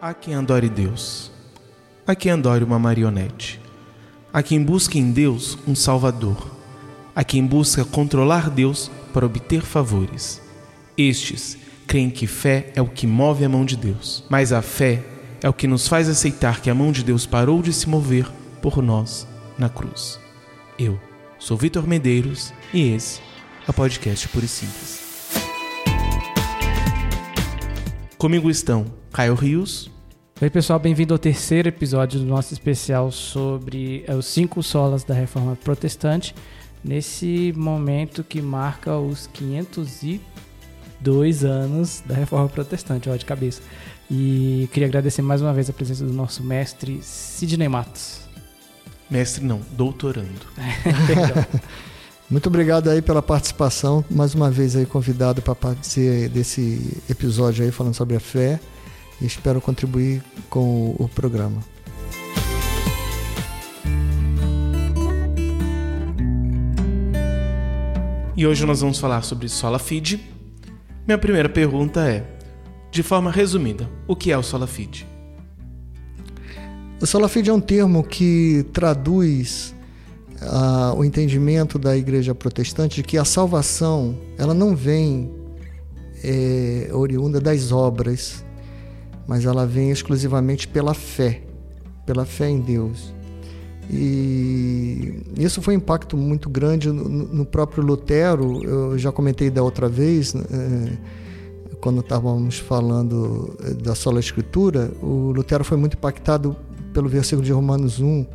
Há quem adore Deus, há quem adore uma marionete, há quem busque em Deus um Salvador, há quem busca controlar Deus para obter favores. Estes creem que fé é o que move a mão de Deus, mas a fé é o que nos faz aceitar que a mão de Deus parou de se mover por nós na cruz. Eu sou Vitor Medeiros e esse é o podcast Puro e Simples. Comigo estão Caio Rios. Oi, pessoal, bem-vindo ao terceiro episódio do nosso especial sobre eh, os cinco solas da Reforma Protestante, nesse momento que marca os 502 anos da Reforma Protestante, ó, de cabeça. E queria agradecer mais uma vez a presença do nosso mestre Sidney Matos. Mestre não, doutorando. Muito obrigado aí pela participação, mais uma vez aí convidado para participar desse episódio aí falando sobre a fé e espero contribuir com o programa. E hoje nós vamos falar sobre Sola Fide. Minha primeira pergunta é, de forma resumida, o que é o Sola Fide? O Sola Fide é um termo que traduz o entendimento da igreja protestante de que a salvação ela não vem é, oriunda das obras, mas ela vem exclusivamente pela fé, pela fé em Deus. E isso foi um impacto muito grande no, no próprio Lutero. Eu já comentei da outra vez, é, quando estávamos falando eh, da sola escritura, o Lutero foi muito impactado pelo versículo de Romanos 1,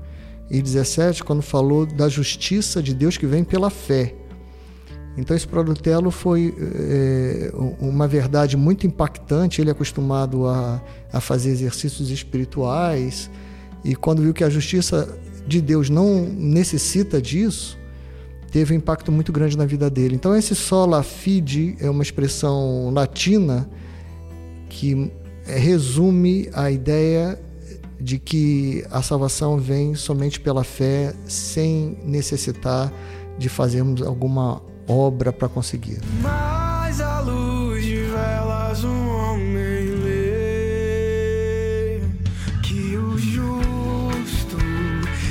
e 17, quando falou da justiça de Deus que vem pela fé. Então, esse para foi é, uma verdade muito impactante. Ele é acostumado a, a fazer exercícios espirituais, e quando viu que a justiça de Deus não necessita disso, teve um impacto muito grande na vida dele. Então, esse sola fide é uma expressão latina que resume a ideia de que a salvação vem somente pela fé, sem necessitar de fazermos alguma obra para conseguir. Mas a luz de velas um homem lê que o justo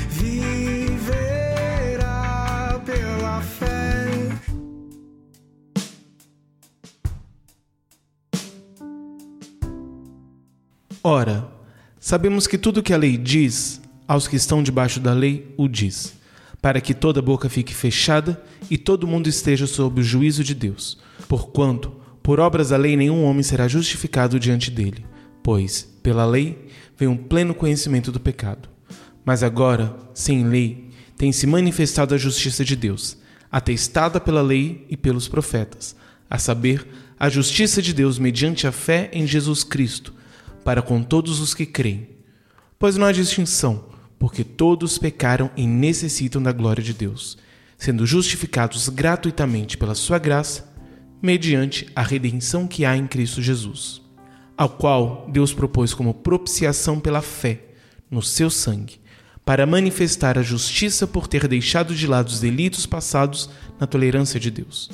viverá pela fé. Ora, Sabemos que tudo que a lei diz, aos que estão debaixo da lei o diz, para que toda boca fique fechada e todo mundo esteja sob o juízo de Deus. Porquanto, por obras da lei, nenhum homem será justificado diante dele, pois, pela lei, vem um pleno conhecimento do pecado. Mas agora, sem lei, tem se manifestado a justiça de Deus, atestada pela lei e pelos profetas, a saber, a justiça de Deus mediante a fé em Jesus Cristo para com todos os que creem. Pois não há distinção, porque todos pecaram e necessitam da glória de Deus, sendo justificados gratuitamente pela sua graça, mediante a redenção que há em Cristo Jesus, ao qual Deus propôs como propiciação pela fé no seu sangue, para manifestar a justiça por ter deixado de lado os delitos passados na tolerância de Deus,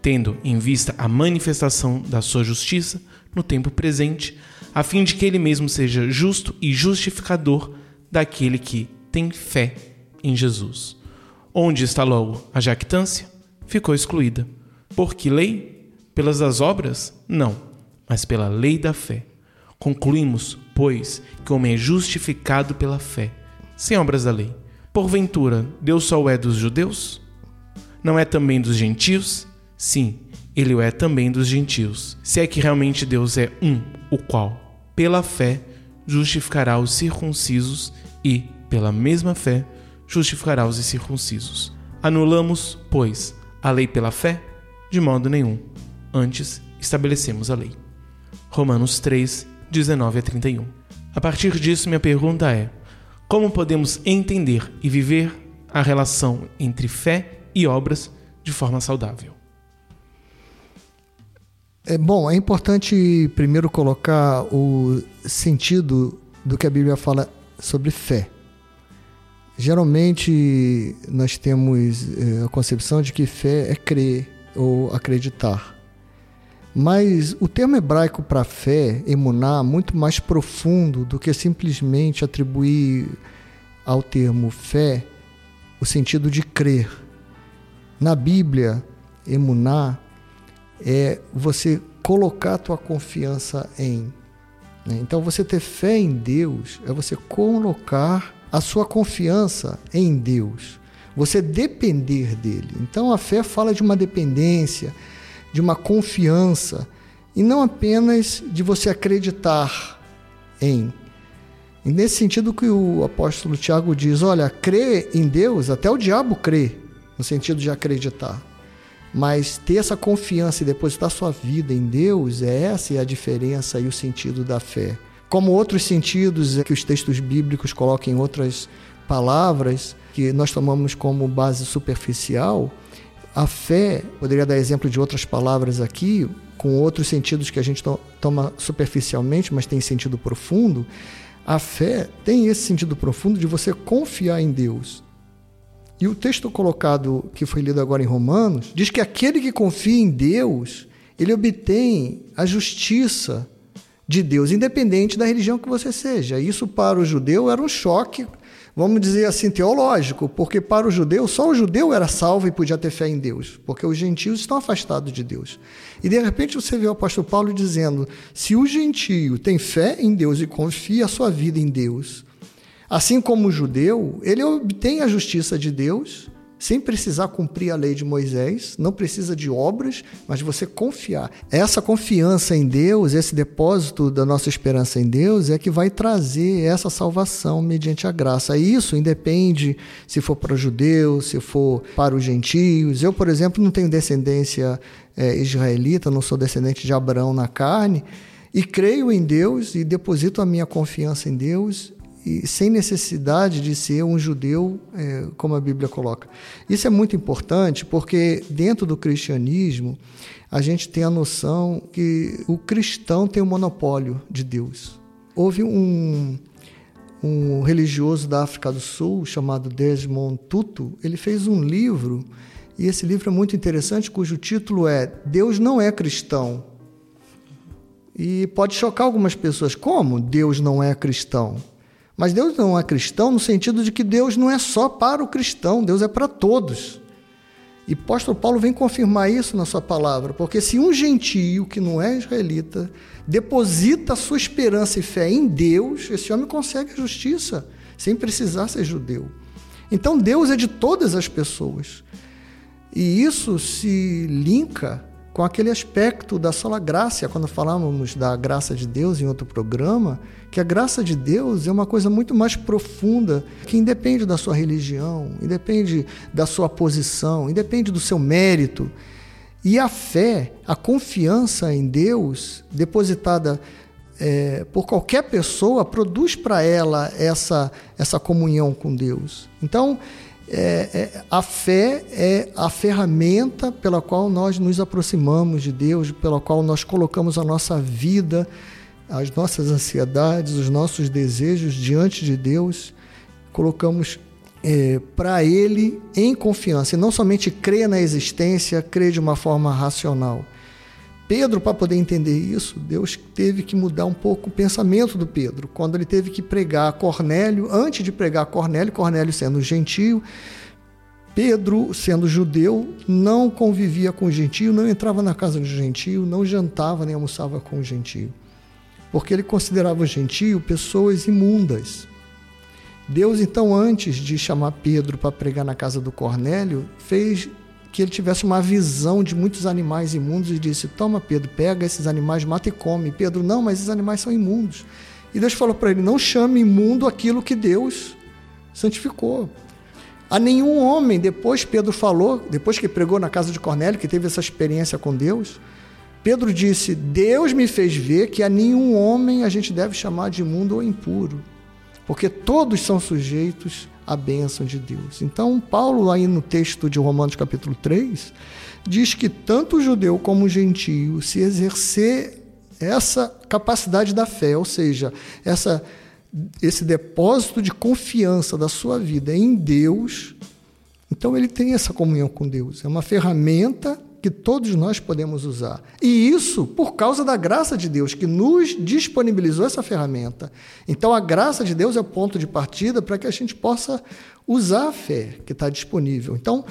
tendo em vista a manifestação da sua justiça no tempo presente, a fim de que ele mesmo seja justo e justificador daquele que tem fé em Jesus. Onde está logo a jactância? Ficou excluída. Por que lei? Pelas das obras? Não, mas pela lei da fé. Concluímos, pois, que o homem é justificado pela fé, sem obras da lei. Porventura, Deus só é dos judeus? Não é também dos gentios? Sim, ele o é também dos gentios. Se é que realmente Deus é um, o qual, pela fé, justificará os circuncisos e, pela mesma fé, justificará os incircuncisos. Anulamos, pois, a lei pela fé? De modo nenhum. Antes, estabelecemos a lei. Romanos 3, 19 a 31. A partir disso, minha pergunta é: como podemos entender e viver a relação entre fé e obras de forma saudável? É bom, é importante primeiro colocar o sentido do que a Bíblia fala sobre fé. Geralmente nós temos é, a concepção de que fé é crer ou acreditar. Mas o termo hebraico para fé, emuná, muito mais profundo do que simplesmente atribuir ao termo fé o sentido de crer. Na Bíblia, emuná é você colocar a tua confiança em. Né? Então, você ter fé em Deus é você colocar a sua confiança em Deus. Você depender dele. Então, a fé fala de uma dependência, de uma confiança, e não apenas de você acreditar em. E nesse sentido que o apóstolo Tiago diz: olha, crer em Deus, até o diabo crê, no sentido de acreditar. Mas ter essa confiança e depositar sua vida em Deus, é essa é a diferença e o sentido da fé. Como outros sentidos que os textos bíblicos colocam em outras palavras, que nós tomamos como base superficial, a fé, poderia dar exemplo de outras palavras aqui, com outros sentidos que a gente to toma superficialmente, mas tem sentido profundo. A fé tem esse sentido profundo de você confiar em Deus, e o texto colocado, que foi lido agora em Romanos, diz que aquele que confia em Deus, ele obtém a justiça de Deus, independente da religião que você seja. Isso para o judeu era um choque, vamos dizer assim, teológico, porque para o judeu, só o judeu era salvo e podia ter fé em Deus, porque os gentios estão afastados de Deus. E de repente você vê o apóstolo Paulo dizendo: se o gentio tem fé em Deus e confia a sua vida em Deus, Assim como o judeu, ele obtém a justiça de Deus sem precisar cumprir a lei de Moisés, não precisa de obras, mas você confiar. Essa confiança em Deus, esse depósito da nossa esperança em Deus é que vai trazer essa salvação mediante a graça. Isso independe se for para o judeu, se for para os gentios. Eu, por exemplo, não tenho descendência é, israelita, não sou descendente de Abraão na carne, e creio em Deus e deposito a minha confiança em Deus e sem necessidade de ser um judeu, é, como a Bíblia coloca. Isso é muito importante porque dentro do cristianismo a gente tem a noção que o cristão tem o monopólio de Deus. Houve um, um religioso da África do Sul chamado Desmond Tutu, ele fez um livro e esse livro é muito interessante, cujo título é Deus não é cristão. E pode chocar algumas pessoas. Como Deus não é cristão? Mas Deus não é cristão no sentido de que Deus não é só para o cristão, Deus é para todos. E o apóstolo Paulo vem confirmar isso na sua palavra, porque se um gentio que não é israelita deposita sua esperança e fé em Deus, esse homem consegue a justiça, sem precisar ser judeu. Então Deus é de todas as pessoas. E isso se linka com aquele aspecto da sola graça, quando falávamos da graça de Deus em outro programa, que a graça de Deus é uma coisa muito mais profunda, que independe da sua religião, independe da sua posição, independe do seu mérito. E a fé, a confiança em Deus, depositada é, por qualquer pessoa, produz para ela essa, essa comunhão com Deus. Então, é, é, a fé é a ferramenta pela qual nós nos aproximamos de Deus, pela qual nós colocamos a nossa vida, as nossas ansiedades, os nossos desejos diante de Deus, colocamos é, para Ele em confiança, e não somente crer na existência, crer de uma forma racional. Pedro, para poder entender isso, Deus teve que mudar um pouco o pensamento do Pedro. Quando ele teve que pregar a Cornélio, antes de pregar a Cornélio, Cornélio sendo gentio, Pedro, sendo judeu, não convivia com o gentio, não entrava na casa do gentio, não jantava nem almoçava com o gentio. Porque ele considerava o gentio pessoas imundas. Deus, então, antes de chamar Pedro para pregar na casa do Cornélio, fez que ele tivesse uma visão de muitos animais imundos e disse: Toma, Pedro, pega esses animais, mata e come. Pedro, não, mas esses animais são imundos. E Deus falou para ele: Não chame imundo aquilo que Deus santificou. A nenhum homem, depois Pedro falou, depois que pregou na casa de Cornélio, que teve essa experiência com Deus, Pedro disse: Deus me fez ver que a nenhum homem a gente deve chamar de imundo ou impuro, porque todos são sujeitos a bênção de Deus. Então, Paulo, aí no texto de Romanos capítulo 3, diz que tanto o judeu como o gentio, se exercer essa capacidade da fé, ou seja, essa, esse depósito de confiança da sua vida em Deus, então ele tem essa comunhão com Deus. É uma ferramenta que todos nós podemos usar. E isso por causa da graça de Deus, que nos disponibilizou essa ferramenta. Então, a graça de Deus é o ponto de partida para que a gente possa usar a fé que está disponível. Então,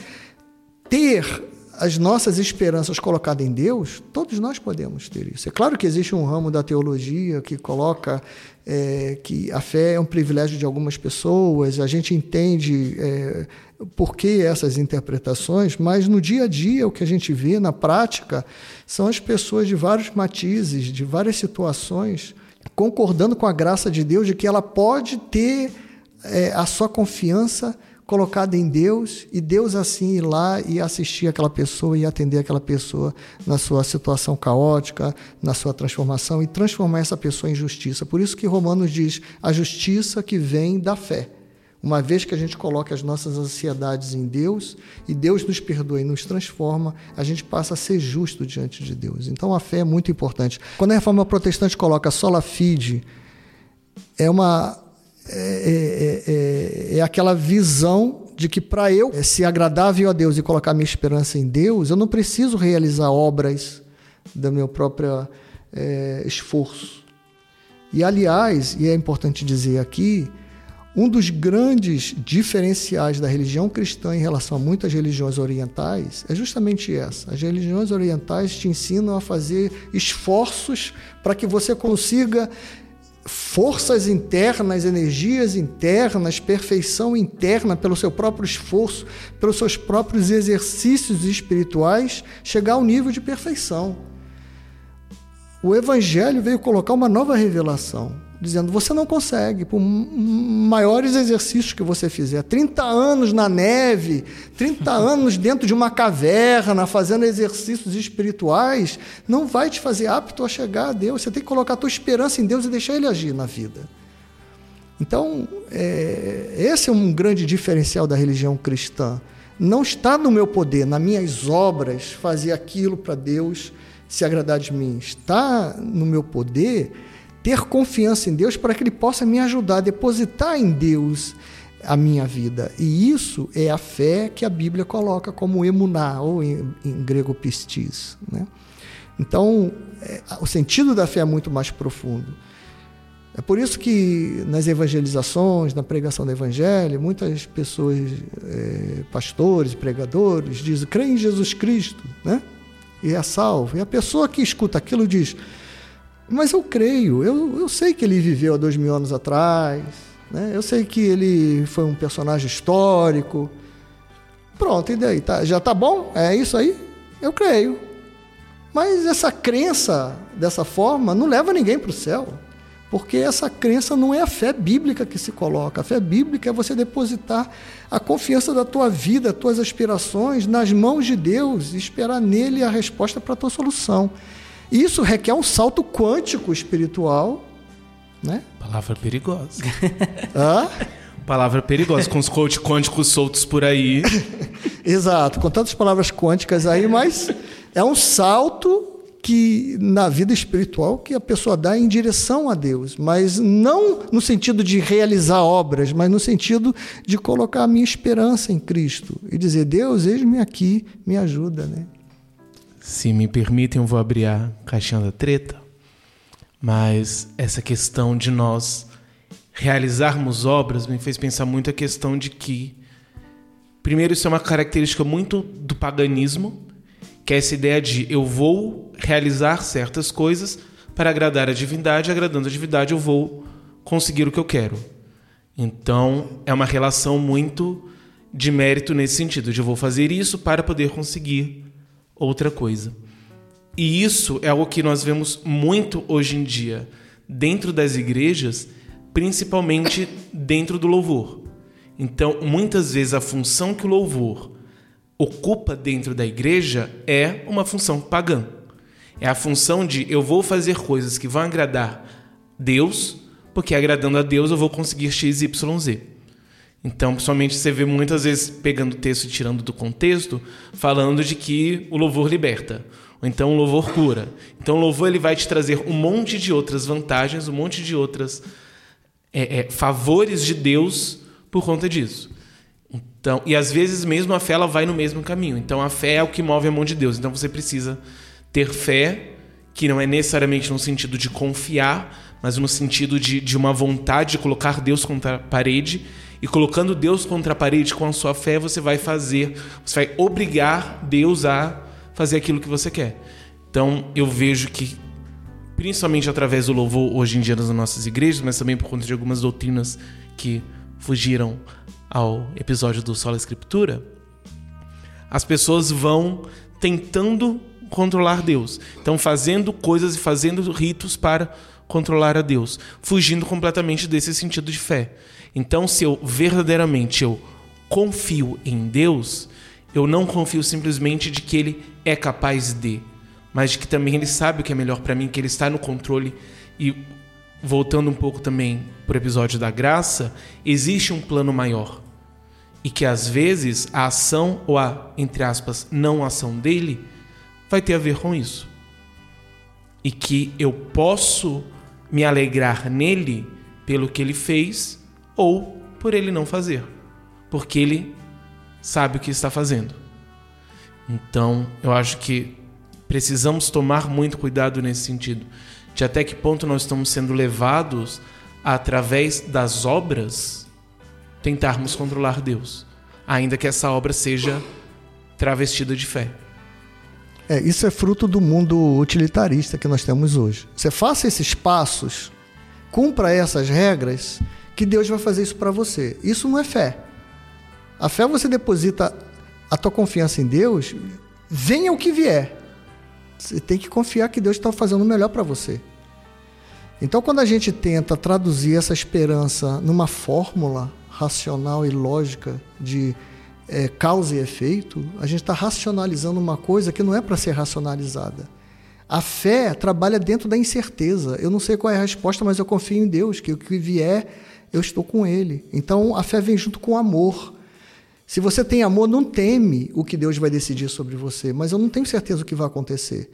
ter as nossas esperanças colocadas em Deus, todos nós podemos ter isso. É claro que existe um ramo da teologia que coloca é, que a fé é um privilégio de algumas pessoas, a gente entende é, por que essas interpretações, mas no dia a dia o que a gente vê na prática são as pessoas de vários matizes, de várias situações, concordando com a graça de Deus de que ela pode ter é, a sua confiança colocada em Deus e Deus assim ir lá e assistir aquela pessoa e atender aquela pessoa na sua situação caótica, na sua transformação e transformar essa pessoa em justiça. Por isso que Romanos diz a justiça que vem da fé. Uma vez que a gente coloca as nossas ansiedades em Deus e Deus nos perdoa e nos transforma, a gente passa a ser justo diante de Deus. Então a fé é muito importante. Quando a reforma protestante coloca sola fide, é uma é, é, é, é aquela visão de que para eu ser agradável a Deus e colocar minha esperança em Deus, eu não preciso realizar obras do meu próprio é, esforço. E, aliás, e é importante dizer aqui, um dos grandes diferenciais da religião cristã em relação a muitas religiões orientais é justamente essa. As religiões orientais te ensinam a fazer esforços para que você consiga forças internas, energias internas, perfeição interna pelo seu próprio esforço, pelos seus próprios exercícios espirituais, chegar ao nível de perfeição. O Evangelho veio colocar uma nova revelação dizendo: você não consegue, por maiores exercícios que você fizer, 30 anos na neve, 30 anos dentro de uma caverna, fazendo exercícios espirituais, não vai te fazer apto a chegar a Deus. Você tem que colocar a tua esperança em Deus e deixar Ele agir na vida. Então, é, esse é um grande diferencial da religião cristã. Não está no meu poder, nas minhas obras, fazer aquilo para Deus se agradar de mim. Está no meu poder ter confiança em Deus para que Ele possa me ajudar a depositar em Deus a minha vida. E isso é a fé que a Bíblia coloca como emuná, ou em, em grego pistis. Né? Então, é, o sentido da fé é muito mais profundo. É por isso que nas evangelizações, na pregação do evangelho, muitas pessoas, é, pastores, pregadores, dizem, crê em Jesus Cristo, né? E é salvo. E a pessoa que escuta aquilo diz, mas eu creio, eu, eu sei que ele viveu há dois mil anos atrás, né? eu sei que ele foi um personagem histórico. Pronto, e daí? Tá, já tá bom? É isso aí? Eu creio. Mas essa crença dessa forma não leva ninguém para o céu. Porque essa crença não é a fé bíblica que se coloca. A fé bíblica é você depositar a confiança da tua vida, tuas aspirações nas mãos de Deus e esperar nele a resposta para a tua solução. Isso requer um salto quântico espiritual, né? Palavra perigosa. Hã? Palavra perigosa, com os coach quânticos soltos por aí. Exato, com tantas palavras quânticas aí, mas é um salto que na vida espiritual que a pessoa dá em direção a Deus, mas não no sentido de realizar obras, mas no sentido de colocar a minha esperança em Cristo e dizer: Deus, eis-me aqui, me ajuda, né? Se me permitem, eu vou abrir a caixinha da treta. Mas essa questão de nós realizarmos obras me fez pensar muito a questão de que, primeiro, isso é uma característica muito do paganismo, que é essa ideia de eu vou realizar certas coisas para agradar a divindade, agradando a divindade eu vou conseguir o que eu quero. Então, é uma relação muito de mérito nesse sentido, de eu vou fazer isso para poder conseguir outra coisa. E isso é algo que nós vemos muito hoje em dia dentro das igrejas, principalmente dentro do louvor. Então, muitas vezes a função que o louvor ocupa dentro da igreja é uma função pagã. É a função de eu vou fazer coisas que vão agradar Deus, porque agradando a Deus eu vou conseguir X, Y, Z. Então, principalmente você vê muitas vezes pegando o texto e tirando do contexto, falando de que o louvor liberta, ou então o louvor cura. Então, o louvor ele vai te trazer um monte de outras vantagens, um monte de outras é, é, favores de Deus por conta disso. Então, e às vezes mesmo a fé ela vai no mesmo caminho. Então a fé é o que move a mão de Deus. Então você precisa ter fé, que não é necessariamente no sentido de confiar, mas no sentido de, de uma vontade de colocar Deus contra a parede. E colocando Deus contra a parede com a sua fé, você vai fazer, você vai obrigar Deus a fazer aquilo que você quer. Então eu vejo que, principalmente através do louvor hoje em dia nas nossas igrejas, mas também por conta de algumas doutrinas que fugiram ao episódio do Sola Escritura, as pessoas vão tentando controlar Deus. Então, fazendo coisas e fazendo ritos para controlar a Deus, fugindo completamente desse sentido de fé. Então, se eu verdadeiramente eu confio em Deus, eu não confio simplesmente de que ele é capaz de, mas de que também ele sabe o que é melhor para mim, que ele está no controle e voltando um pouco também para o episódio da graça, existe um plano maior. E que às vezes a ação ou a, entre aspas, não ação dele vai ter a ver com isso. E que eu posso me alegrar nele pelo que ele fez ou por ele não fazer, porque ele sabe o que está fazendo. Então, eu acho que precisamos tomar muito cuidado nesse sentido de até que ponto nós estamos sendo levados através das obras tentarmos controlar Deus, ainda que essa obra seja travestida de fé. É, isso é fruto do mundo utilitarista que nós temos hoje. Você faça esses passos, cumpra essas regras, que Deus vai fazer isso para você. Isso não é fé. A fé você deposita a tua confiança em Deus, venha o que vier. Você tem que confiar que Deus está fazendo o melhor para você. Então, quando a gente tenta traduzir essa esperança numa fórmula racional e lógica de é, causa e efeito, a gente está racionalizando uma coisa que não é para ser racionalizada. A fé trabalha dentro da incerteza. Eu não sei qual é a resposta, mas eu confio em Deus, que o que vier, eu estou com Ele. Então a fé vem junto com o amor. Se você tem amor, não teme o que Deus vai decidir sobre você, mas eu não tenho certeza o que vai acontecer.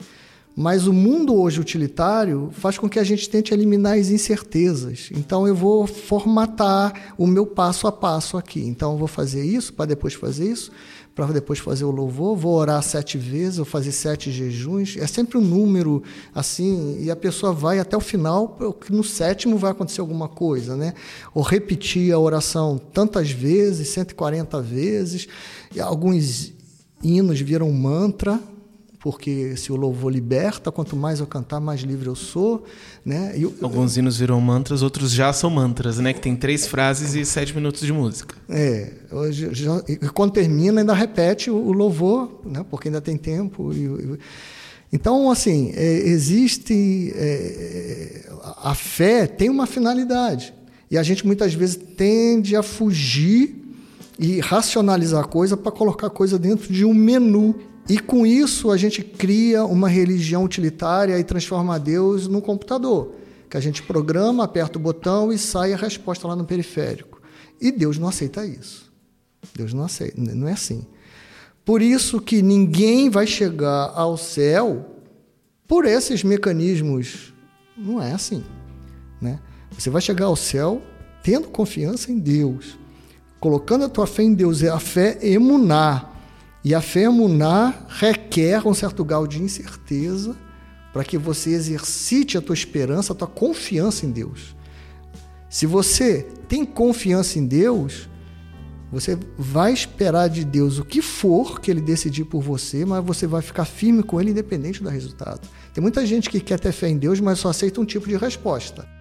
Mas o mundo hoje utilitário faz com que a gente tente eliminar as incertezas. Então eu vou formatar o meu passo a passo aqui. Então eu vou fazer isso para depois fazer isso, para depois fazer o louvor, vou orar sete vezes, vou fazer sete jejuns. É sempre um número assim, e a pessoa vai até o final, no sétimo vai acontecer alguma coisa, né? Ou repetir a oração tantas vezes, 140 vezes, alguns hinos viram mantra, porque se o louvor liberta, quanto mais eu cantar, mais livre eu sou, né? Eu, Alguns hinos viram mantras, outros já são mantras, né? Que tem três frases e sete minutos de música. É, hoje já, quando termina ainda repete o, o, louvor, né? Porque ainda tem tempo. E, e, então, assim, é, existe é, a fé tem uma finalidade e a gente muitas vezes tende a fugir e racionalizar a coisa para colocar a coisa dentro de um menu e com isso a gente cria uma religião utilitária e transforma Deus num computador, que a gente programa, aperta o botão e sai a resposta lá no periférico. E Deus não aceita isso. Deus não aceita, não é assim. Por isso que ninguém vai chegar ao céu por esses mecanismos. Não é assim, né? Você vai chegar ao céu tendo confiança em Deus, colocando a tua fé em Deus, é a fé emunar e a fé emunar requer um certo grau de incerteza para que você exercite a tua esperança, a tua confiança em Deus. Se você tem confiança em Deus, você vai esperar de Deus o que for que ele decidir por você, mas você vai ficar firme com ele independente do resultado. Tem muita gente que quer ter fé em Deus, mas só aceita um tipo de resposta.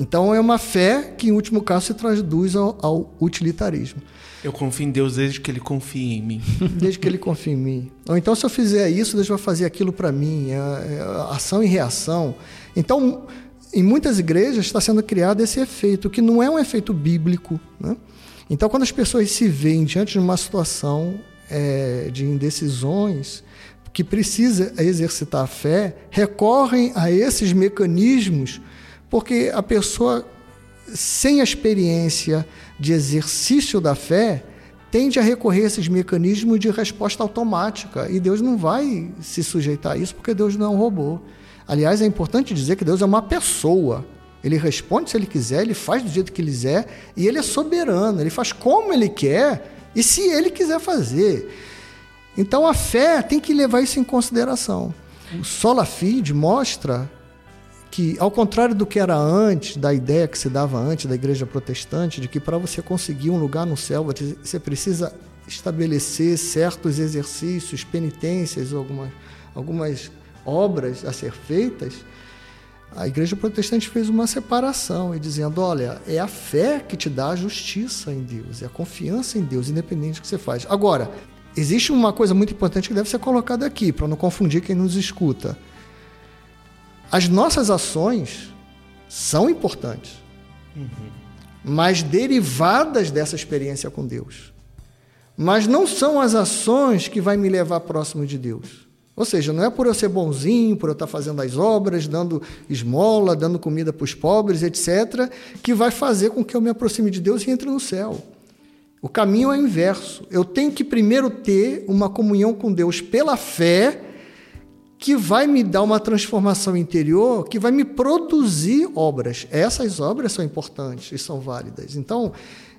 Então é uma fé que, em último caso, se traduz ao, ao utilitarismo. Eu confio em Deus desde que Ele confie em mim. Desde que Ele confie em mim. Ou então, se eu fizer isso, Deus vai fazer aquilo para mim. É, é, ação e reação. Então, em muitas igrejas está sendo criado esse efeito, que não é um efeito bíblico. Né? Então, quando as pessoas se veem diante de uma situação é, de indecisões, que precisa exercitar a fé, recorrem a esses mecanismos, porque a pessoa, sem a experiência, de exercício da fé tende a recorrer a esses mecanismos de resposta automática. E Deus não vai se sujeitar a isso porque Deus não é um robô. Aliás, é importante dizer que Deus é uma pessoa. Ele responde se ele quiser, ele faz do jeito que ele quiser e ele é soberano. Ele faz como ele quer, E se ele quiser fazer. Então a fé tem que levar isso em consideração. O sola fide mostra que, ao contrário do que era antes, da ideia que se dava antes da igreja protestante, de que para você conseguir um lugar no céu, você precisa estabelecer certos exercícios, penitências, algumas, algumas obras a ser feitas, a igreja protestante fez uma separação e dizendo: olha, é a fé que te dá a justiça em Deus, é a confiança em Deus, independente do que você faz. Agora, existe uma coisa muito importante que deve ser colocada aqui, para não confundir quem nos escuta. As nossas ações são importantes, uhum. mas derivadas dessa experiência com Deus. Mas não são as ações que vai me levar próximo de Deus. Ou seja, não é por eu ser bonzinho, por eu estar fazendo as obras, dando esmola, dando comida para os pobres, etc., que vai fazer com que eu me aproxime de Deus e entre no céu. O caminho é inverso. Eu tenho que primeiro ter uma comunhão com Deus pela fé, que vai me dar uma transformação interior, que vai me produzir obras. Essas obras são importantes e são válidas. Então,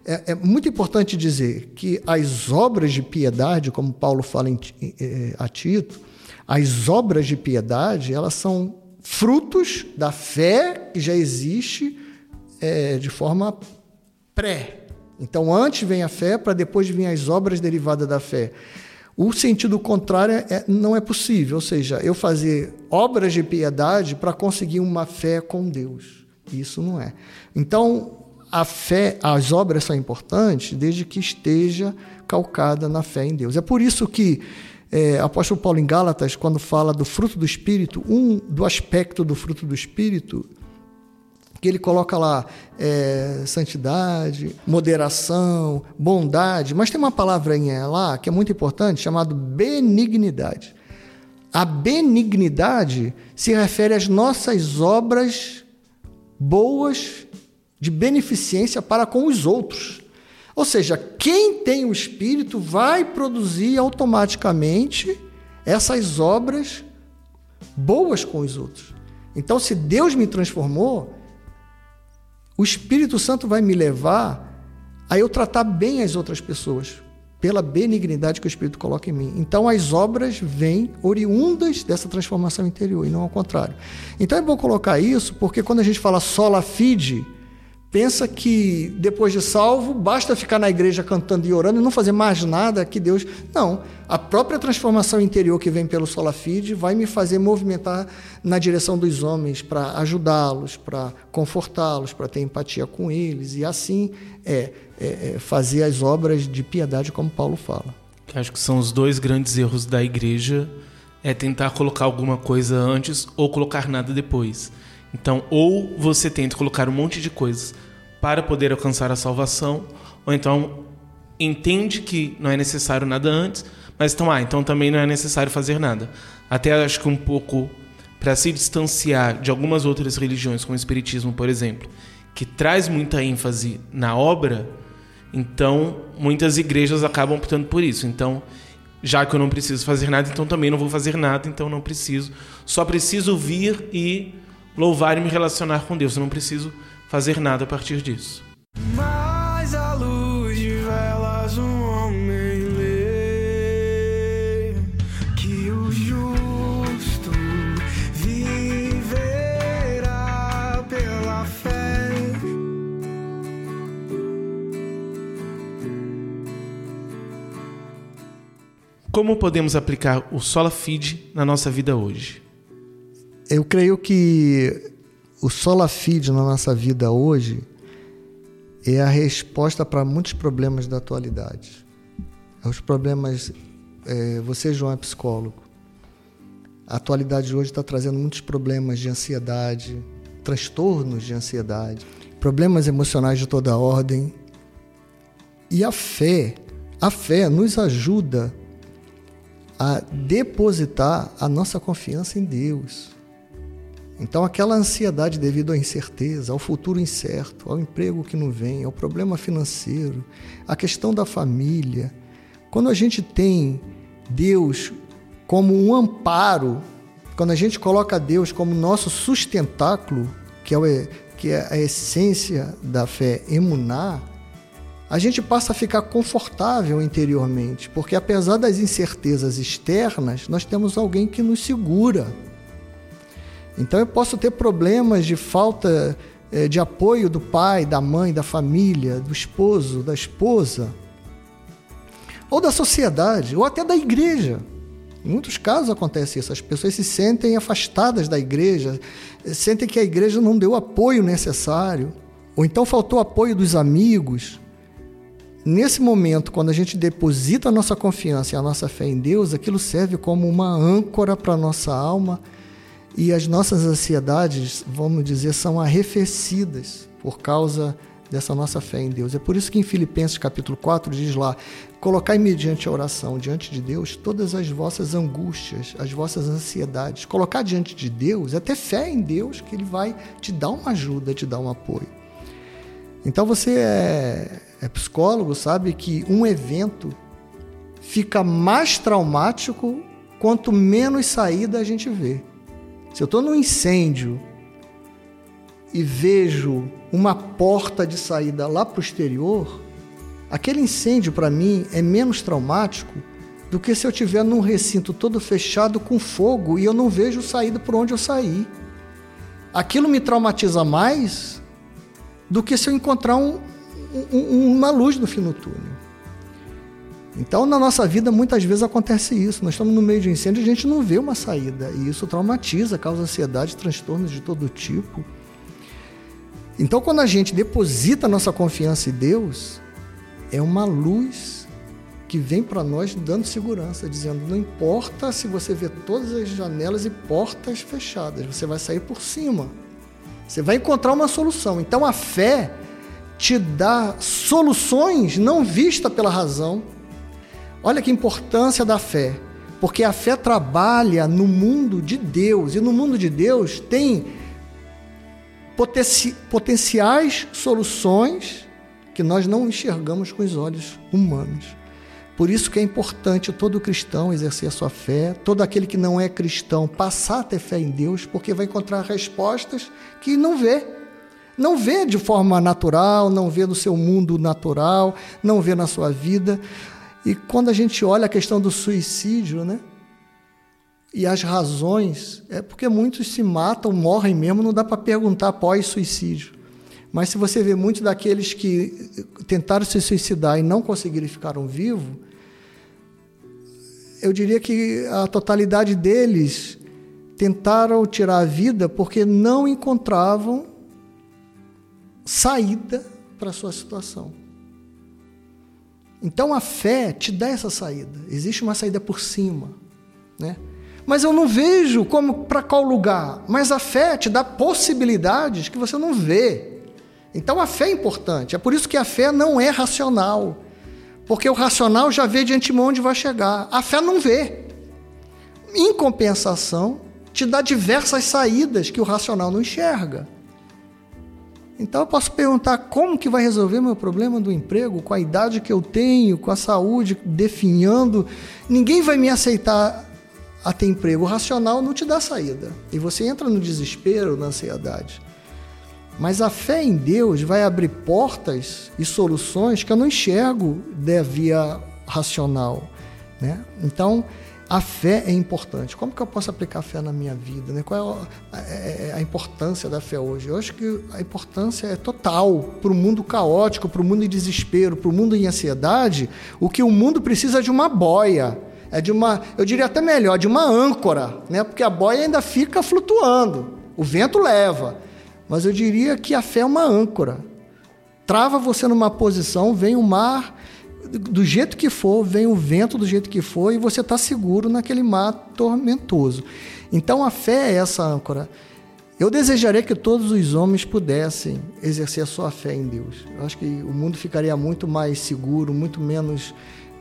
é, é muito importante dizer que as obras de piedade, como Paulo fala em, em, a Tito, as obras de piedade, elas são frutos da fé que já existe é, de forma pré. Então, antes vem a fé, para depois vir as obras derivadas da fé. O sentido contrário é, não é possível, ou seja, eu fazer obras de piedade para conseguir uma fé com Deus. Isso não é. Então, a fé, as obras são importantes desde que esteja calcada na fé em Deus. É por isso que é, apóstolo Paulo em Gálatas, quando fala do fruto do Espírito, um do aspecto do fruto do Espírito, que ele coloca lá é, santidade, moderação, bondade, mas tem uma palavrinha lá que é muito importante, chamada benignidade. A benignidade se refere às nossas obras boas de beneficência para com os outros. Ou seja, quem tem o Espírito vai produzir automaticamente essas obras boas com os outros. Então, se Deus me transformou, o Espírito Santo vai me levar a eu tratar bem as outras pessoas, pela benignidade que o Espírito coloca em mim. Então, as obras vêm oriundas dessa transformação interior e não ao contrário. Então, é bom colocar isso, porque quando a gente fala sola fide, pensa que depois de salvo basta ficar na igreja cantando e orando e não fazer mais nada que Deus. Não. A própria transformação interior que vem pelo Sola Fide vai me fazer movimentar na direção dos homens para ajudá-los, para confortá-los, para ter empatia com eles e assim é, é, é, fazer as obras de piedade como Paulo fala. Acho que são os dois grandes erros da igreja é tentar colocar alguma coisa antes ou colocar nada depois. Então, ou você tenta colocar um monte de coisas para poder alcançar a salvação, ou então entende que não é necessário nada antes, mas então, ah, então também não é necessário fazer nada. Até acho que um pouco para se distanciar de algumas outras religiões, como o Espiritismo, por exemplo, que traz muita ênfase na obra, então muitas igrejas acabam optando por isso. Então, já que eu não preciso fazer nada, então também não vou fazer nada, então não preciso. Só preciso vir e louvar e me relacionar com Deus. Eu não preciso fazer nada a partir disso. Mas a luz de velas um homem lê que o justo viverá pela fé. Como podemos aplicar o Sola Fide na nossa vida hoje? Eu creio que o sola fide na nossa vida hoje é a resposta para muitos problemas da atualidade. Os problemas. É, você, João, é psicólogo. A atualidade de hoje está trazendo muitos problemas de ansiedade, transtornos de ansiedade, problemas emocionais de toda ordem. E a fé, a fé nos ajuda a depositar a nossa confiança em Deus. Então, aquela ansiedade devido à incerteza, ao futuro incerto, ao emprego que não vem, ao problema financeiro, à questão da família. Quando a gente tem Deus como um amparo, quando a gente coloca Deus como nosso sustentáculo, que é, o, que é a essência da fé emunar, a gente passa a ficar confortável interiormente, porque apesar das incertezas externas, nós temos alguém que nos segura. Então eu posso ter problemas de falta eh, de apoio do pai, da mãe, da família, do esposo, da esposa, ou da sociedade, ou até da igreja. Em muitos casos acontece isso. As pessoas se sentem afastadas da igreja, sentem que a igreja não deu o apoio necessário, ou então faltou apoio dos amigos. Nesse momento, quando a gente deposita a nossa confiança e a nossa fé em Deus, aquilo serve como uma âncora para a nossa alma e as nossas ansiedades, vamos dizer, são arrefecidas por causa dessa nossa fé em Deus. É por isso que em Filipenses capítulo 4 diz lá: Colocai mediante a oração diante de Deus todas as vossas angústias, as vossas ansiedades. Colocar diante de Deus é ter fé em Deus que Ele vai te dar uma ajuda, te dar um apoio. Então você é, é psicólogo, sabe que um evento fica mais traumático quanto menos saída a gente vê. Se eu estou num incêndio e vejo uma porta de saída lá para o exterior, aquele incêndio para mim é menos traumático do que se eu estiver num recinto todo fechado com fogo e eu não vejo saída por onde eu saí. Aquilo me traumatiza mais do que se eu encontrar um, um, uma luz no fim do túnel. Então, na nossa vida, muitas vezes acontece isso. Nós estamos no meio de um incêndio e a gente não vê uma saída. E isso traumatiza, causa ansiedade, transtornos de todo tipo. Então, quando a gente deposita a nossa confiança em Deus, é uma luz que vem para nós dando segurança, dizendo: não importa se você vê todas as janelas e portas fechadas, você vai sair por cima. Você vai encontrar uma solução. Então, a fé te dá soluções não vistas pela razão, Olha que importância da fé, porque a fé trabalha no mundo de Deus, e no mundo de Deus tem potenci potenciais soluções que nós não enxergamos com os olhos humanos. Por isso que é importante todo cristão exercer a sua fé, todo aquele que não é cristão passar a ter fé em Deus, porque vai encontrar respostas que não vê. Não vê de forma natural, não vê no seu mundo natural, não vê na sua vida. E quando a gente olha a questão do suicídio, né? E as razões, é porque muitos se matam, morrem mesmo, não dá para perguntar após suicídio. Mas se você vê muitos daqueles que tentaram se suicidar e não conseguiram ficaram vivos, eu diria que a totalidade deles tentaram tirar a vida porque não encontravam saída para a sua situação. Então a fé te dá essa saída. Existe uma saída por cima, né? Mas eu não vejo como para qual lugar. Mas a fé te dá possibilidades que você não vê. Então a fé é importante. É por isso que a fé não é racional. Porque o racional já vê de antemão onde vai chegar. A fé não vê. Em compensação, te dá diversas saídas que o racional não enxerga. Então eu posso perguntar como que vai resolver meu problema do emprego, com a idade que eu tenho, com a saúde definhando. Ninguém vai me aceitar a ter emprego. O racional não te dá saída. E você entra no desespero, na ansiedade. Mas a fé em Deus vai abrir portas e soluções que eu não enxergo da via racional. Né? Então, a fé é importante. Como que eu posso aplicar a fé na minha vida? Né? Qual é a, é, é a importância da fé hoje? Eu acho que a importância é total para o mundo caótico, para o mundo em desespero, para o mundo em ansiedade. O que o mundo precisa é de uma boia, é de uma, eu diria até melhor, de uma âncora, né? porque a boia ainda fica flutuando, o vento leva. Mas eu diria que a fé é uma âncora. Trava você numa posição, vem o mar do jeito que for, vem o vento do jeito que for e você está seguro naquele mar tormentoso. Então a fé é essa âncora. Eu desejaria que todos os homens pudessem exercer a sua fé em Deus. Eu acho que o mundo ficaria muito mais seguro, muito menos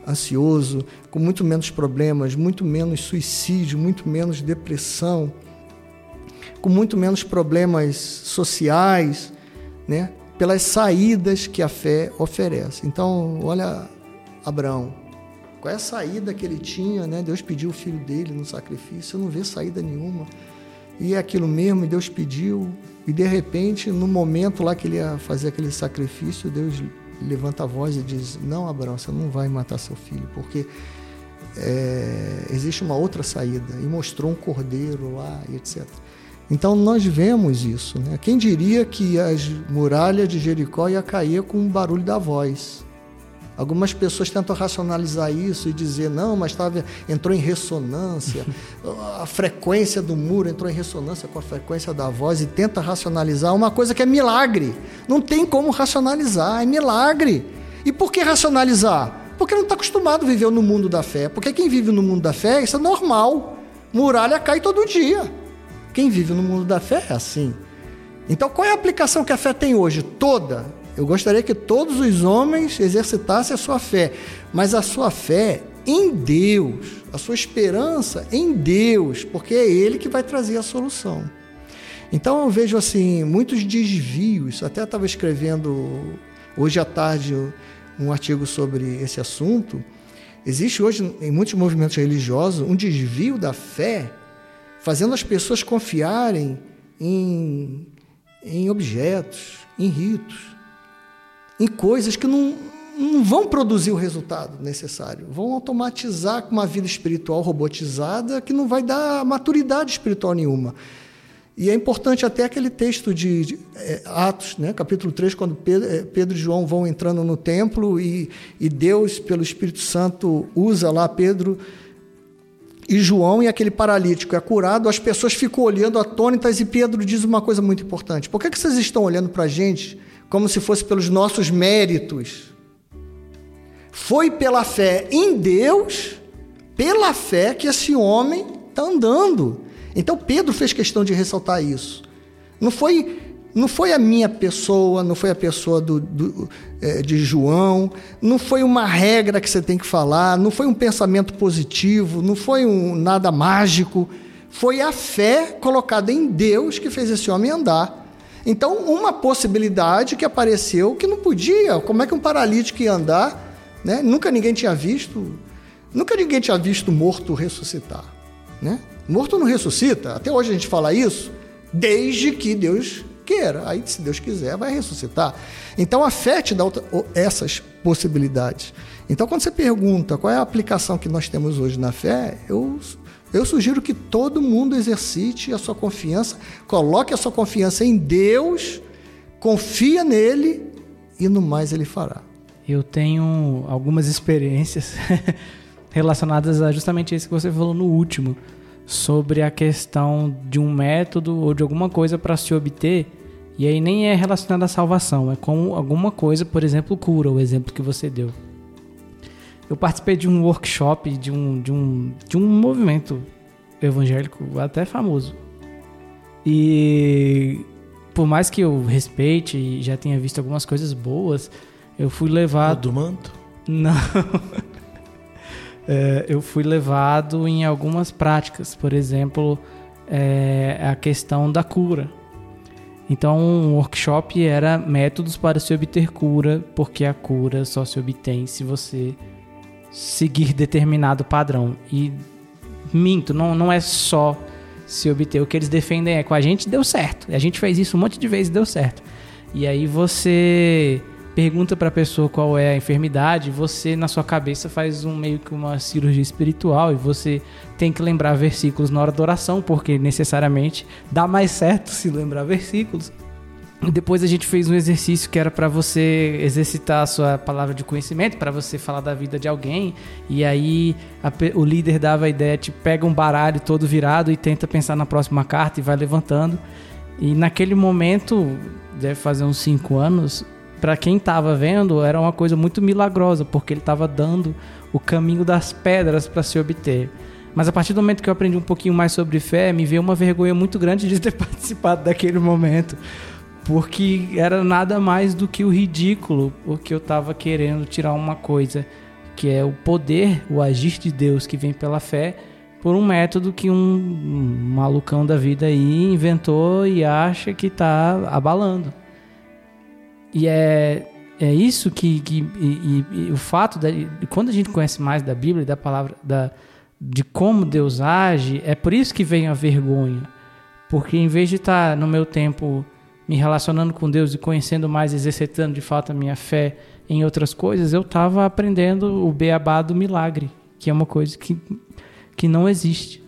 ansioso, com muito menos problemas, muito menos suicídio, muito menos depressão, com muito menos problemas sociais, né? pelas saídas que a fé oferece. Então, olha Abraão. Qual é a saída que ele tinha? Né? Deus pediu o filho dele no sacrifício. Não vê saída nenhuma. E é aquilo mesmo, Deus pediu. E de repente, no momento lá que ele ia fazer aquele sacrifício, Deus levanta a voz e diz: Não, Abraão, você não vai matar seu filho, porque é, existe uma outra saída. E mostrou um cordeiro lá, e etc. Então nós vemos isso. Né? Quem diria que as muralhas de Jericó ia cair com o barulho da voz? Algumas pessoas tentam racionalizar isso e dizer, não, mas tava, entrou em ressonância, a frequência do muro entrou em ressonância com a frequência da voz e tenta racionalizar uma coisa que é milagre. Não tem como racionalizar, é milagre. E por que racionalizar? Porque não está acostumado a viver no mundo da fé. Porque quem vive no mundo da fé, isso é normal. Muralha cai todo dia. Quem vive no mundo da fé é assim. Então, qual é a aplicação que a fé tem hoje? Toda. Eu gostaria que todos os homens exercitassem a sua fé, mas a sua fé em Deus, a sua esperança em Deus, porque é Ele que vai trazer a solução. Então eu vejo assim muitos desvios. Até estava escrevendo hoje à tarde um artigo sobre esse assunto. Existe hoje em muitos movimentos religiosos um desvio da fé fazendo as pessoas confiarem em, em objetos, em ritos, em coisas que não, não vão produzir o resultado necessário, vão automatizar uma vida espiritual robotizada que não vai dar maturidade espiritual nenhuma. E é importante até aquele texto de, de é, Atos, né, capítulo 3, quando Pedro, é, Pedro, e João vão entrando no templo e, e Deus, pelo Espírito Santo, usa lá Pedro e João e aquele paralítico é curado, as pessoas ficam olhando atônitas e Pedro diz uma coisa muito importante. Por que, que vocês estão olhando para a gente como se fosse pelos nossos méritos? Foi pela fé em Deus, pela fé que esse homem está andando. Então Pedro fez questão de ressaltar isso. Não foi não foi a minha pessoa, não foi a pessoa do, do é, de João, não foi uma regra que você tem que falar, não foi um pensamento positivo, não foi um nada mágico. Foi a fé colocada em Deus que fez esse homem andar. Então, uma possibilidade que apareceu que não podia. Como é que um paralítico ia andar? Né? Nunca ninguém tinha visto. Nunca ninguém tinha visto morto ressuscitar. Né? Morto não ressuscita. Até hoje a gente fala isso, desde que Deus queira. Aí, se Deus quiser, vai ressuscitar. Então, a fé te dá essas possibilidades. Então, quando você pergunta qual é a aplicação que nós temos hoje na fé, eu, eu sugiro que todo mundo exercite a sua confiança, coloque a sua confiança em Deus, confia nele e no mais ele fará. Eu tenho algumas experiências relacionadas a justamente isso que você falou no último sobre a questão de um método ou de alguma coisa para se obter, e aí nem é relacionado à salvação, é com alguma coisa, por exemplo, cura, o exemplo que você deu. Eu participei de um workshop de um, de um, de um movimento evangélico até famoso. E por mais que eu respeite e já tenha visto algumas coisas boas, eu fui levado. O do manto? Não. é, eu fui levado em algumas práticas, por exemplo, é, a questão da cura. Então, um workshop era métodos para se obter cura, porque a cura só se obtém se você seguir determinado padrão. E minto, não, não é só se obter. O que eles defendem é com a gente deu certo. A gente fez isso um monte de vezes e deu certo. E aí você pergunta para a pessoa qual é a enfermidade, você na sua cabeça faz um meio que uma cirurgia espiritual e você tem que lembrar versículos na hora da oração, porque necessariamente dá mais certo se lembrar versículos. Depois a gente fez um exercício que era para você exercitar a sua palavra de conhecimento, para você falar da vida de alguém. E aí a, o líder dava a ideia, te pega um baralho todo virado e tenta pensar na próxima carta e vai levantando. E naquele momento, deve fazer uns 5 anos, para quem estava vendo, era uma coisa muito milagrosa, porque ele estava dando o caminho das pedras para se obter. Mas a partir do momento que eu aprendi um pouquinho mais sobre fé, me veio uma vergonha muito grande de ter participado daquele momento, porque era nada mais do que o ridículo, porque eu estava querendo tirar uma coisa que é o poder, o agir de Deus que vem pela fé, por um método que um malucão da vida aí inventou e acha que está abalando. E é, é isso que. que e, e, e o fato de, quando a gente conhece mais da Bíblia, da palavra, da, de como Deus age, é por isso que vem a vergonha. Porque em vez de estar no meu tempo me relacionando com Deus e conhecendo mais, exercitando de fato a minha fé em outras coisas, eu estava aprendendo o beabá do milagre, que é uma coisa que, que não existe.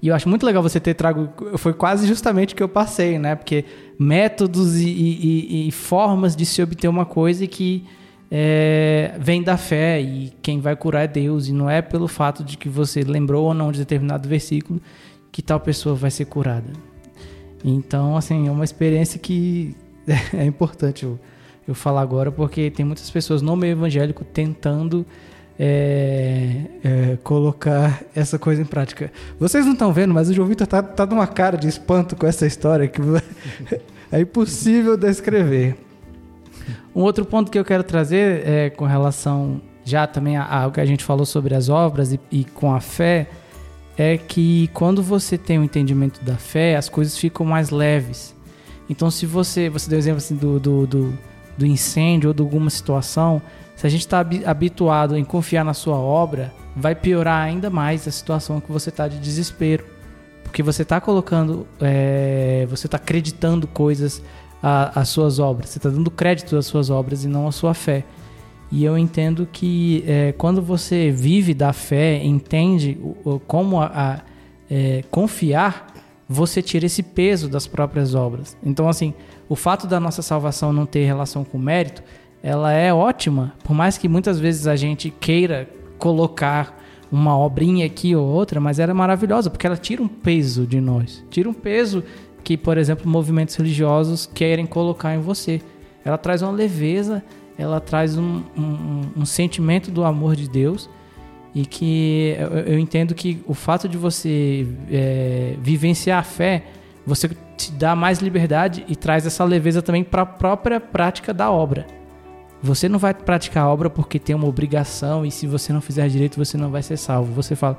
E eu acho muito legal você ter trago. Foi quase justamente o que eu passei, né? Porque métodos e, e, e formas de se obter uma coisa que é, vem da fé e quem vai curar é Deus. E não é pelo fato de que você lembrou ou não de determinado versículo que tal pessoa vai ser curada. Então, assim, é uma experiência que é importante eu, eu falar agora, porque tem muitas pessoas no meio evangélico tentando é, é, colocar essa coisa em prática. Vocês não estão vendo, mas o João Vitor tá, tá numa cara de espanto com essa história que é impossível descrever. Um outro ponto que eu quero trazer é com relação já também ao que a gente falou sobre as obras e, e com a fé é que quando você tem o um entendimento da fé, as coisas ficam mais leves. Então, se você, você deu exemplo assim, do, do, do, do incêndio ou de alguma situação, se a gente está habituado em confiar na sua obra, vai piorar ainda mais a situação que você está de desespero. Porque você está colocando, é, você está acreditando coisas às suas obras, você está dando crédito às suas obras e não à sua fé. E eu entendo que é, quando você vive da fé, entende como a, a é, confiar, você tira esse peso das próprias obras. Então, assim, o fato da nossa salvação não ter relação com mérito ela é ótima, por mais que muitas vezes a gente queira colocar uma obrinha aqui ou outra, mas ela é maravilhosa porque ela tira um peso de nós, tira um peso que, por exemplo, movimentos religiosos querem colocar em você. Ela traz uma leveza, ela traz um, um, um sentimento do amor de Deus e que eu, entendo que o fato de você é, vivenciar a fé, você te dá mais liberdade e traz essa leveza também para a própria prática da obra. Você não vai praticar a obra porque tem uma obrigação e se você não fizer direito você não vai ser salvo. Você fala,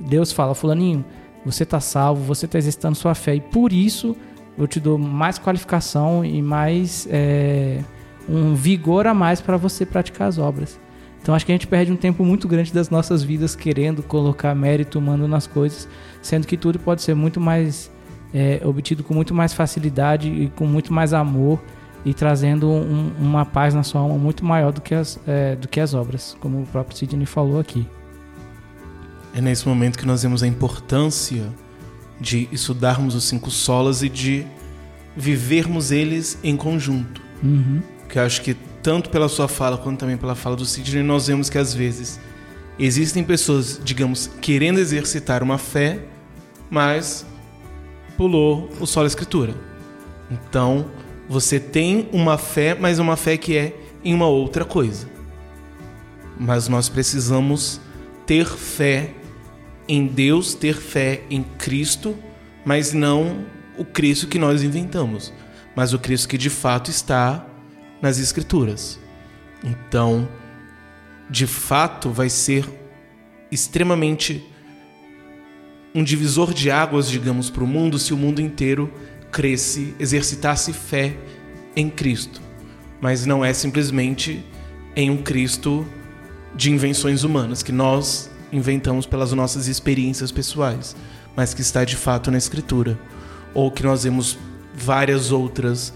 Deus fala, fulaninho, você está salvo, você está exercitando sua fé e por isso eu te dou mais qualificação e mais é, um vigor a mais para você praticar as obras. Então acho que a gente perde um tempo muito grande das nossas vidas querendo colocar mérito humano nas coisas, sendo que tudo pode ser muito mais é, obtido com muito mais facilidade e com muito mais amor e trazendo um, uma paz na sua alma muito maior do que, as, é, do que as obras, como o próprio Sidney falou aqui. É nesse momento que nós vemos a importância de estudarmos os cinco solas e de vivermos eles em conjunto. Uhum. Eu acho que tanto pela sua fala quanto também pela fala do Sidney, nós vemos que às vezes existem pessoas, digamos, querendo exercitar uma fé, mas pulou o solo escritura. Então, você tem uma fé, mas uma fé que é em uma outra coisa. Mas nós precisamos ter fé em Deus, ter fé em Cristo, mas não o Cristo que nós inventamos, mas o Cristo que de fato está nas Escrituras. Então, de fato, vai ser extremamente um divisor de águas, digamos, para o mundo se o mundo inteiro cresce, exercitasse fé em Cristo. Mas não é simplesmente em um Cristo de invenções humanas que nós inventamos pelas nossas experiências pessoais, mas que está de fato na Escritura. Ou que nós vemos várias outras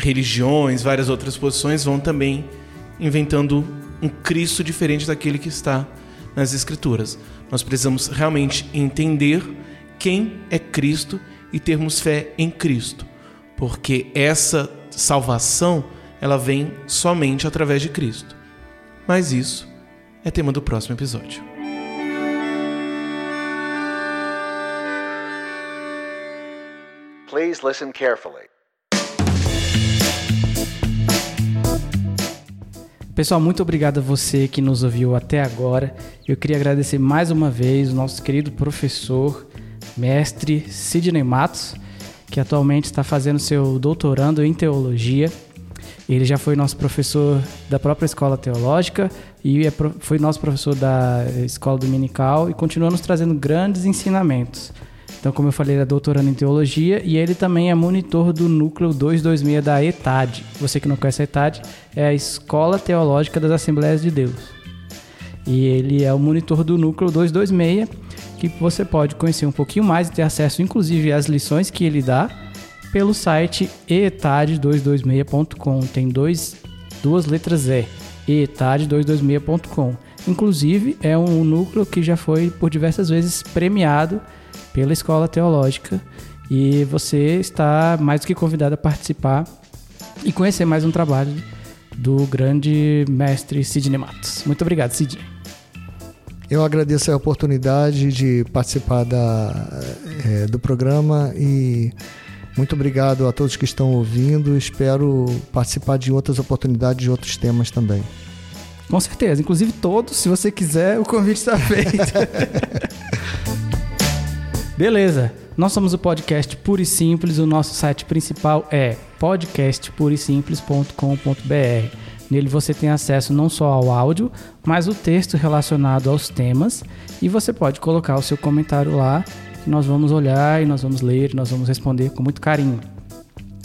religiões, várias outras posições vão também inventando um Cristo diferente daquele que está nas Escrituras. Nós precisamos realmente entender quem é Cristo e termos fé em Cristo, porque essa salvação ela vem somente através de Cristo. Mas isso é tema do próximo episódio. Please listen carefully. Pessoal, muito obrigado a você que nos ouviu até agora. Eu queria agradecer mais uma vez o nosso querido professor mestre Sidney Matos, que atualmente está fazendo seu doutorando em teologia. Ele já foi nosso professor da própria escola teológica e é foi nosso professor da escola dominical e continua nos trazendo grandes ensinamentos. Então, como eu falei, ele é doutorando em teologia e ele também é monitor do núcleo 226 da ETAD. Você que não conhece a ETAD, é a Escola Teológica das Assembleias de Deus. E ele é o monitor do núcleo 226 que você pode conhecer um pouquinho mais e ter acesso, inclusive, às lições que ele dá pelo site etad226.com. Tem dois, duas letras E, etad226.com. Inclusive, é um núcleo que já foi por diversas vezes premiado pela Escola Teológica e você está mais do que convidado a participar e conhecer mais um trabalho do grande mestre Sidney Matos. Muito obrigado, Sidney. Eu agradeço a oportunidade de participar da, é, do programa e muito obrigado a todos que estão ouvindo. Espero participar de outras oportunidades de outros temas também. Com certeza, inclusive todos, se você quiser, o convite está feito. Beleza. Nós somos o podcast Puro e Simples. O nosso site principal é podcastpurisimples.com.br. Nele você tem acesso não só ao áudio, mas o texto relacionado aos temas e você pode colocar o seu comentário lá que nós vamos olhar e nós vamos ler, nós vamos responder com muito carinho.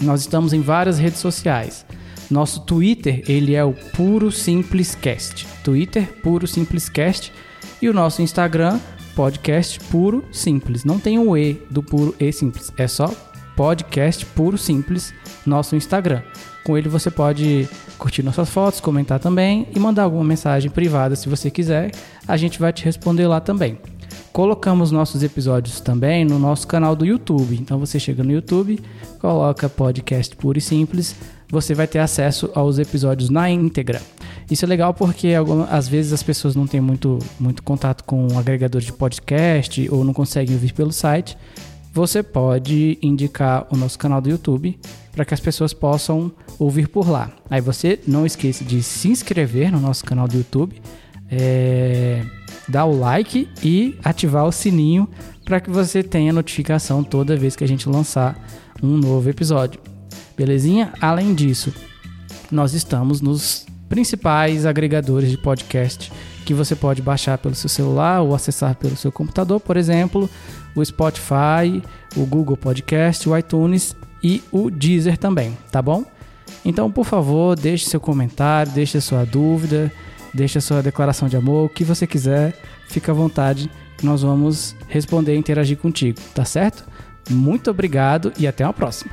Nós estamos em várias redes sociais. Nosso Twitter, ele é o Puro Simples Cast. Twitter Puro Simples Cast e o nosso Instagram podcast Puro Simples. Não tem o E do Puro e Simples, é só podcast Puro Simples, nosso Instagram. Com ele você pode curtir nossas fotos, comentar também e mandar alguma mensagem privada se você quiser. A gente vai te responder lá também. Colocamos nossos episódios também no nosso canal do YouTube. Então você chega no YouTube, coloca podcast puro e simples, você vai ter acesso aos episódios na íntegra. Isso é legal porque algumas, às vezes as pessoas não têm muito, muito contato com um agregador de podcast ou não conseguem ouvir pelo site. Você pode indicar o nosso canal do YouTube para que as pessoas possam ouvir por lá. Aí você não esqueça de se inscrever no nosso canal do YouTube, é, dar o like e ativar o sininho para que você tenha notificação toda vez que a gente lançar um novo episódio. Belezinha? Além disso, nós estamos nos principais agregadores de podcast que você pode baixar pelo seu celular ou acessar pelo seu computador, por exemplo, o Spotify, o Google Podcast, o iTunes e o Deezer também, tá bom? Então, por favor, deixe seu comentário, deixe sua dúvida, deixe sua declaração de amor, o que você quiser, fica à vontade, nós vamos responder e interagir contigo, tá certo? Muito obrigado e até uma próxima.